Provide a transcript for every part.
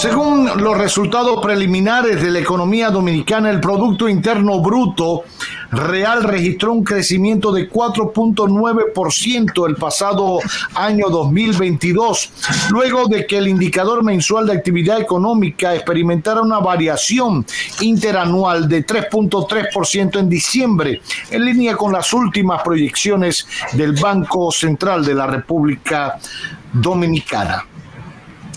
Según los resultados preliminares de la economía dominicana, el Producto Interno Bruto real registró un crecimiento de 4.9% el pasado año 2022, luego de que el indicador mensual de actividad económica experimentara una variación interanual de 3.3% en diciembre, en línea con las últimas proyecciones del Banco Central de la República Dominicana.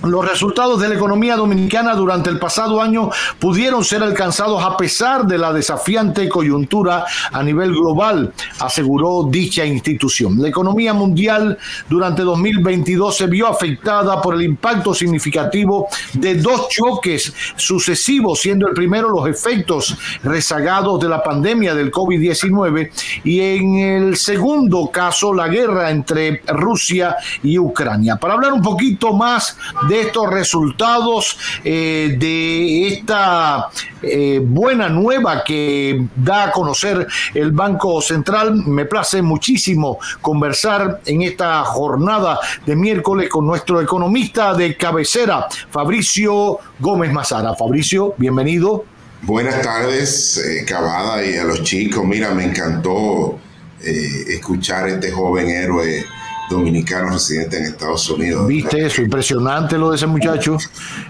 Los resultados de la economía dominicana durante el pasado año pudieron ser alcanzados a pesar de la desafiante coyuntura a nivel global, aseguró dicha institución. La economía mundial durante 2022 se vio afectada por el impacto significativo de dos choques sucesivos, siendo el primero los efectos rezagados de la pandemia del COVID-19 y en el segundo caso la guerra entre Rusia y Ucrania. Para hablar un poquito más de estos resultados, eh, de esta eh, buena nueva que da a conocer el Banco Central. Me place muchísimo conversar en esta jornada de miércoles con nuestro economista de cabecera, Fabricio Gómez Mazara. Fabricio, bienvenido. Buenas tardes, eh, Cavada, y a los chicos. Mira, me encantó escuchar a este joven héroe dominicano residente en Estados Unidos. ¿Viste eso? Impresionante lo de ese muchacho.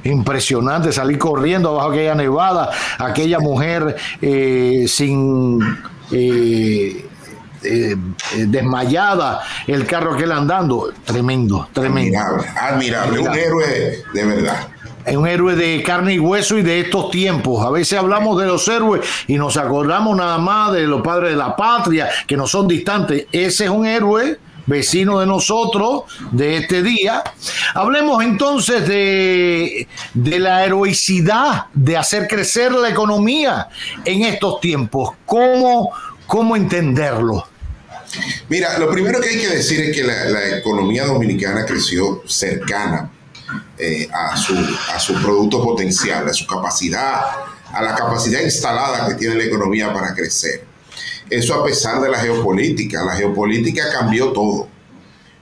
Impresionante salir corriendo abajo aquella nevada, aquella mujer eh, sin... Eh, eh, desmayada, el carro que él andando, tremendo, tremendo. Admirable, admirable, un héroe de verdad es un héroe de carne y hueso y de estos tiempos. A veces hablamos de los héroes y nos acordamos nada más de los padres de la patria, que no son distantes. Ese es un héroe vecino de nosotros de este día. Hablemos entonces de, de, la heroicidad de hacer crecer la economía en estos tiempos. ¿Cómo, cómo entenderlo? Mira, lo primero que hay que decir es que la, economía dominicana creció cercana eh, a, su, a su producto potencial, a su capacidad, a la capacidad instalada que tiene la economía para crecer. Eso a pesar de la geopolítica. La geopolítica cambió todo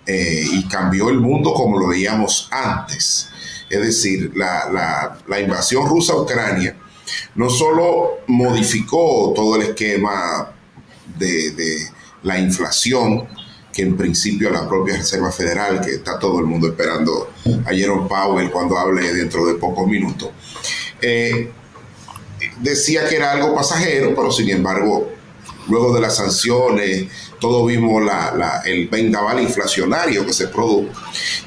eh, y cambió el mundo como lo veíamos antes. Es decir, la, invasión rusa a Ucrania no solo modificó todo el esquema de, la inflación, que en principio la propia Reserva Federal, que está todo el mundo esperando a Jerome Powell cuando hable dentro de pocos minutos, eh, decía que era algo pasajero, pero sin embargo luego de las sanciones, todos vimos el vendaval inflacionario que se produjo.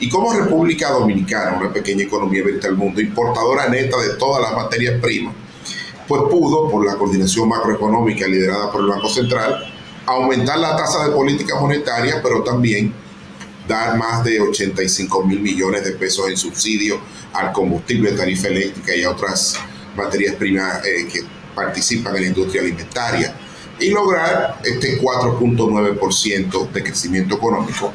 Y como República Dominicana, una pequeña economía abierta al mundo, importadora neta de todas las materias primas, pues pudo, por la coordinación macroeconómica liderada por el Banco Central, aumentar la tasa de política monetaria, pero también dar más de 85 mil millones de pesos en subsidio al combustible, tarifa eléctrica y a otras materias primas eh, que participan en la industria alimentaria y lograr este 4.9% de crecimiento económico,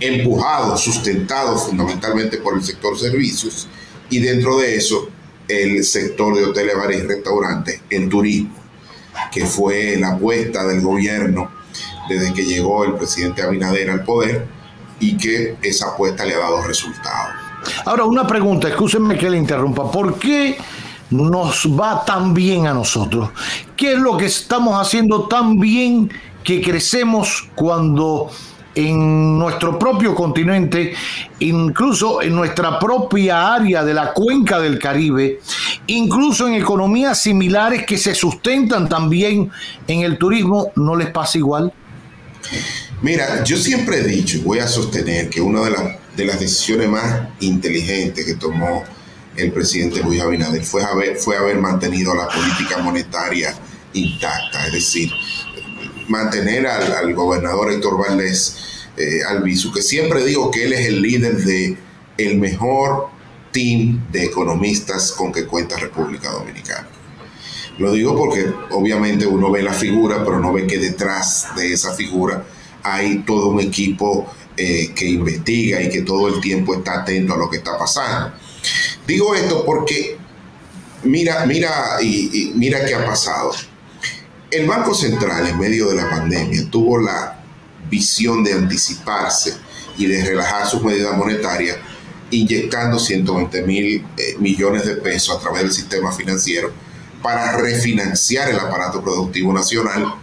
empujado, sustentado fundamentalmente por el sector servicios y dentro de eso el sector de hoteles, bares y restaurantes, el turismo, que fue la apuesta del gobierno desde que llegó el presidente Abinader al poder y que esa apuesta le ha dado resultados. Ahora, una pregunta, escúsenme que le interrumpa. ¿Por qué nos va tan bien a nosotros? ¿Qué es lo que estamos haciendo tan bien que crecemos cuando en nuestro propio continente, incluso en nuestra propia área de la cuenca del Caribe, incluso en economías similares que se sustentan también en el turismo, ¿no les pasa igual? Mira, yo siempre he dicho y voy a sostener que una de, de las decisiones más inteligentes que tomó el presidente Luis Abinader fue haber, fue mantenido la política monetaria intacta, es decir, mantener al, gobernador Héctor Valdés eh, Albizu, que siempre digo que él es el líder de el mejor team de economistas con que cuenta República Dominicana. Lo digo porque obviamente uno ve la figura, pero no ve que detrás de esa figura hay todo un equipo eh, que investiga y que todo el tiempo está atento a lo que está pasando. Digo esto porque mira, mira, y, mira qué ha pasado. El Banco Central en medio de la pandemia tuvo la visión de anticiparse y de relajar sus medidas monetarias, inyectando 120 mil eh, millones de pesos a través del sistema financiero para refinanciar el aparato productivo nacional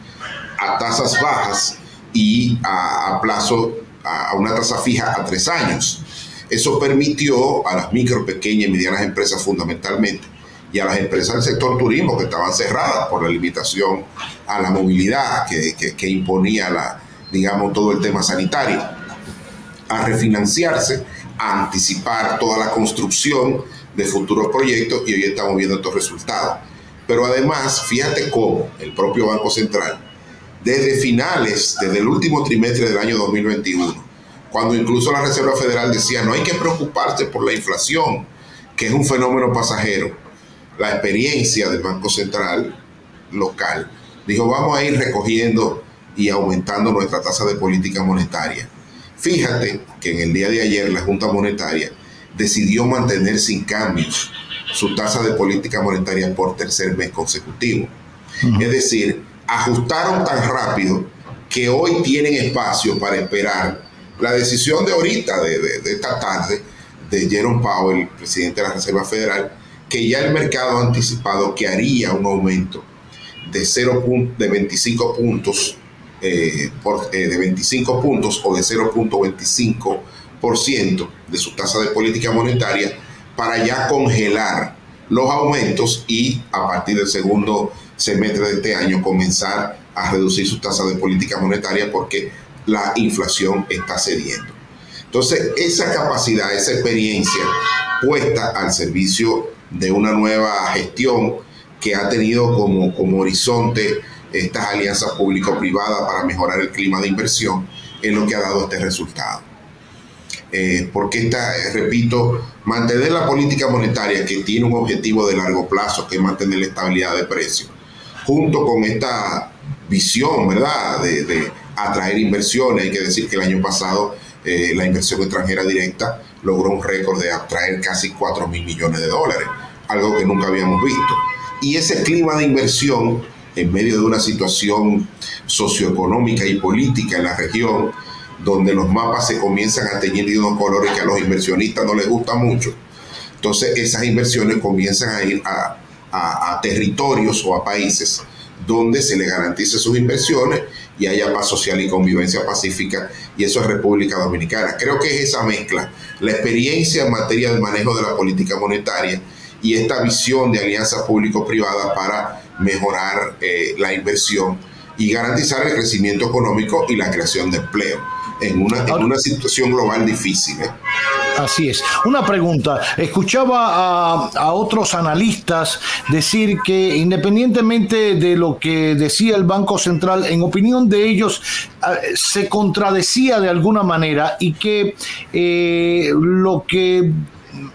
a tasas bajas y a, plazo, a, una tasa fija a tres años. Eso permitió a las micro, pequeñas y medianas empresas fundamentalmente y a las empresas del sector turismo que estaban cerradas por la limitación a la movilidad que, que imponía la, digamos, todo el tema sanitario, a refinanciarse, a anticipar toda la construcción de futuros proyectos y hoy estamos viendo estos resultados. Pero además, fíjate cómo el propio Banco Central, desde finales, desde el último trimestre del año 2021, cuando incluso la Reserva Federal decía no hay que preocuparse por la inflación, que es un fenómeno pasajero, la experiencia del Banco Central local dijo vamos a ir recogiendo y aumentando nuestra tasa de política monetaria. Fíjate que en el día de ayer la Junta Monetaria decidió mantener sin cambios su tasa de política monetaria por tercer mes consecutivo. Es decir, ajustaron tan rápido que hoy tienen espacio para esperar la decisión de ahorita, de, esta tarde, de Jerome Powell, presidente de la Reserva Federal, que ya el mercado ha anticipado que haría un aumento de, 0 de 25 puntos eh, por, eh, de 25 puntos o de 0.25% de su tasa de política monetaria para ya congelar los aumentos y a partir del segundo semestre de este año comenzar a reducir su tasa de política monetaria porque la inflación está cediendo. Entonces, esa capacidad, esa experiencia puesta al servicio de una nueva gestión que ha tenido como, como horizonte estas alianzas público-privadas para mejorar el clima de inversión, es lo que ha dado este resultado. Eh, porque esta, repito, mantener la política monetaria que tiene un objetivo de largo plazo, que es mantener la estabilidad de precios, junto con esta visión, ¿verdad?, de, atraer inversiones. Hay que decir que el año pasado eh, la inversión extranjera directa logró un récord de atraer casi 4 mil millones de dólares, algo que nunca habíamos visto. Y ese clima de inversión, en medio de una situación socioeconómica y política en la región, donde los mapas se comienzan a teñir de unos colores que a los inversionistas no les gusta mucho. Entonces esas inversiones comienzan a ir a, territorios o a países donde se le garantice sus inversiones y haya paz social y convivencia pacífica, y eso es República Dominicana. Creo que es esa mezcla, la experiencia en materia del manejo de la política monetaria y esta visión de alianzas público-privadas para mejorar eh, la inversión y garantizar el crecimiento económico y la creación de empleo en una, en una situación global difícil. ¿eh? Así es. Una pregunta. Escuchaba a, otros analistas decir que independientemente de lo que decía el Banco Central, en opinión de ellos, eh, se contradecía de alguna manera y que eh, lo que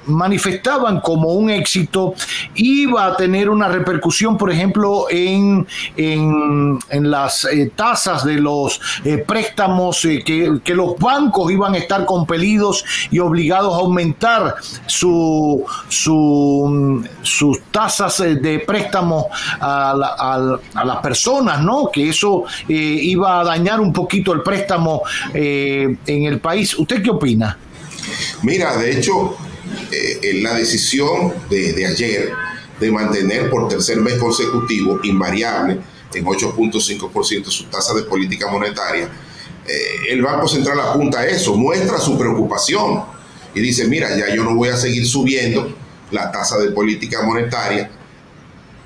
manifestaban como un éxito iba a tener una repercusión, por ejemplo, en, en, las eh, tasas de los eh, préstamos, eh, que, los bancos iban a estar compelidos y obligados a aumentar su, su, sus tasas de préstamo a, a, las personas, ¿no? Que eso iba a dañar un poquito el préstamo en el país. ¿Usted qué opina? Mira, de hecho, eh, la decisión de, ayer de mantener por tercer mes consecutivo invariable en 8.5% su tasa de política monetaria, eh, el Banco Central apunta a eso, muestra su preocupación y dice, mira, ya yo no voy a seguir subiendo la tasa de política monetaria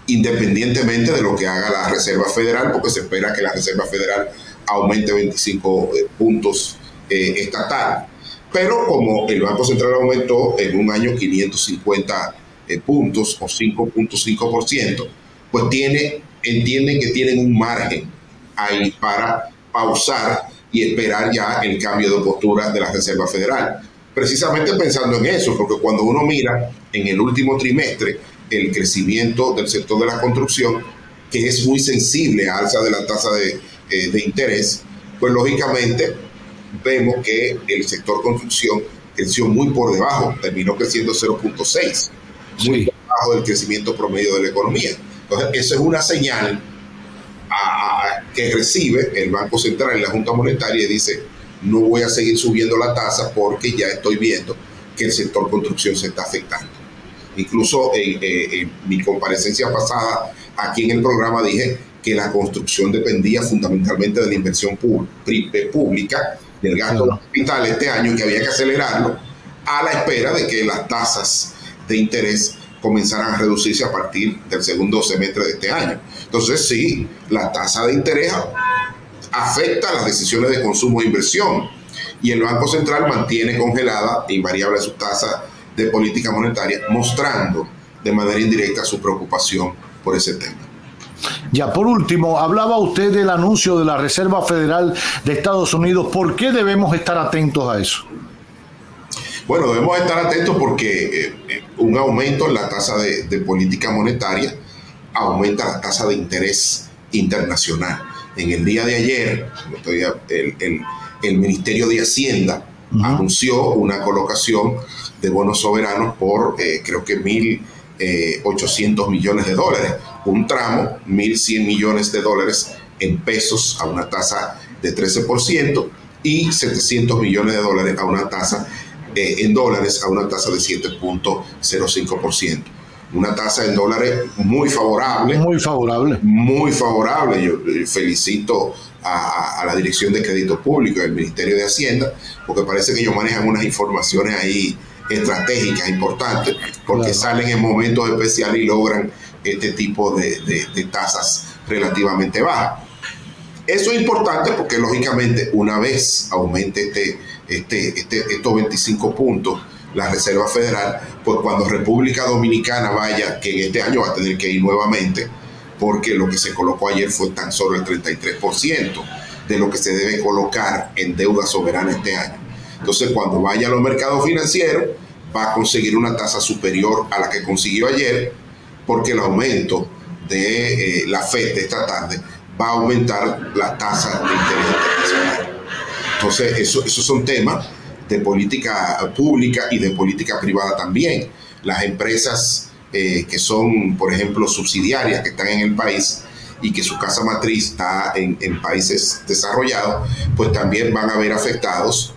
independientemente de lo que haga la Reserva Federal, porque se espera que la Reserva Federal aumente 25 eh, puntos eh, estatal. Pero como el Banco Central aumentó en un año 550 eh, puntos o 5.5%, pues tiene, entienden que tienen un margen ahí para pausar y esperar ya el cambio de postura de la Reserva Federal. Precisamente pensando en eso, porque cuando uno mira en el último trimestre el crecimiento del sector de la construcción, que es muy sensible a alza de la tasa de, eh, de interés, pues lógicamente vemos que el sector construcción creció muy por debajo, terminó creciendo 0.6, muy por debajo del crecimiento promedio de la economía. Entonces, eso es una señal que recibe el Banco Central y la Junta Monetaria y dice, no voy a seguir subiendo la tasa porque ya estoy viendo que el sector construcción se está afectando. Incluso en, mi comparecencia pasada aquí en el programa dije que la construcción dependía fundamentalmente de la inversión pública, del gasto de capital este año y que había que acelerarlo a la espera de que las tasas de interés comenzaran a reducirse a partir del segundo semestre de este año. Entonces, sí, la tasa de interés afecta las decisiones de consumo e inversión y el Banco Central mantiene congelada e invariable su tasa de política monetaria, mostrando de manera indirecta su preocupación por ese tema. Ya, por último, hablaba usted del anuncio de la Reserva Federal de Estados Unidos. ¿Por qué debemos estar atentos a eso? Bueno, debemos estar atentos porque eh, eh, un aumento en la tasa de, política monetaria aumenta la tasa de interés internacional. En el día de ayer, el, Ministerio de Hacienda anunció una colocación de bonos soberanos por eh, creo que 1.800 millones de dólares, un tramo, 1.100 millones de dólares en pesos a una tasa de 13% y 700 millones de dólares a una tasa eh, en dólares a una tasa de 7.05%. Una tasa en dólares muy favorable. Muy favorable. Muy favorable. Yo felicito a, la Dirección de Crédito Público del Ministerio de Hacienda, porque parece que ellos manejan unas informaciones ahí estratégicas importantes, porque salen en momentos especiales y logran este tipo de, de tasas relativamente bajas. Eso es importante porque lógicamente una vez aumente este este, este, estos 25 puntos la Reserva Federal, pues cuando República Dominicana vaya, que en este año va a tener que ir nuevamente, porque lo que se colocó ayer fue tan solo el 33% de lo que se debe colocar en deuda soberana este año. Entonces, cuando vaya a los mercados financieros, va a conseguir una tasa superior a la que consiguió ayer, porque el aumento de eh, la FED esta tarde va a aumentar la tasa de interés internacional. Entonces, eso, esos son temas de política pública y de política privada también. Las empresas eh, que son, por ejemplo, subsidiarias que están en el país y que su casa matriz está en, países desarrollados, pues también van a ver afectados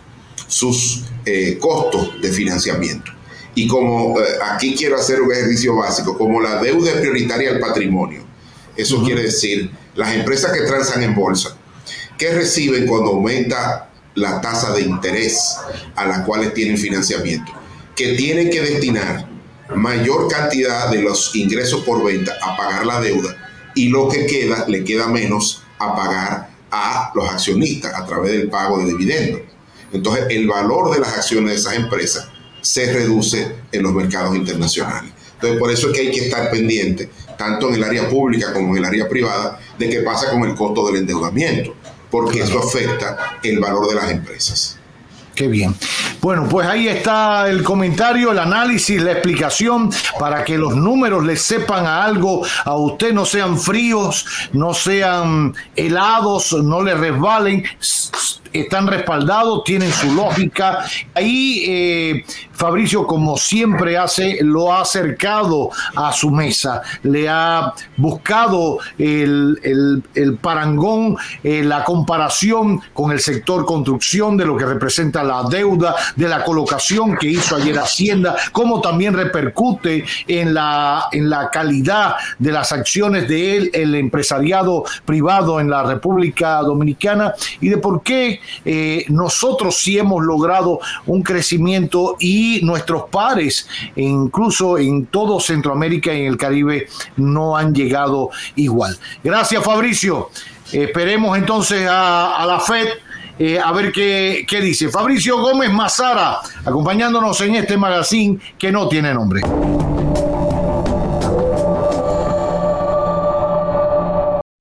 sus eh, costos de financiamiento. Y como eh, aquí quiero hacer un ejercicio básico, como la deuda es prioritaria al patrimonio, eso quiere decir las empresas que transan en bolsa, ¿qué reciben cuando aumenta la tasa de interés a la cual tienen financiamiento, que tienen que destinar mayor cantidad de los ingresos por venta a pagar la deuda y lo que queda le queda menos a pagar a los accionistas a través del pago de dividendos. Entonces el valor de las acciones de esas empresas se reduce en los mercados internacionales. Entonces por eso es que hay que estar pendiente, tanto en el área pública como en el área privada, de qué pasa con el costo del endeudamiento porque eso afecta el valor de las empresas. Qué bien. Bueno, pues ahí está el comentario, el análisis, la explicación para que los números les sepan a algo, a usted no sean fríos, no sean helados, no le resbalen, están respaldados, tienen su lógica. Ahí eh, Fabricio, como siempre hace, lo ha acercado a su mesa, le ha buscado el, parangón, eh, la comparación con el sector construcción de lo que representa la deuda, de la colocación que hizo ayer Hacienda, cómo también repercute en la, en la calidad de las acciones de él, el empresariado privado en la República Dominicana y de por qué eh, nosotros sí hemos logrado un crecimiento y nuestros pares, incluso en todo Centroamérica y en el Caribe, no han llegado igual. Gracias Fabricio. Esperemos entonces a, la FED eh, a ver qué, qué, dice. Fabricio Gómez Mazara, acompañándonos en este magazine que no tiene nombre.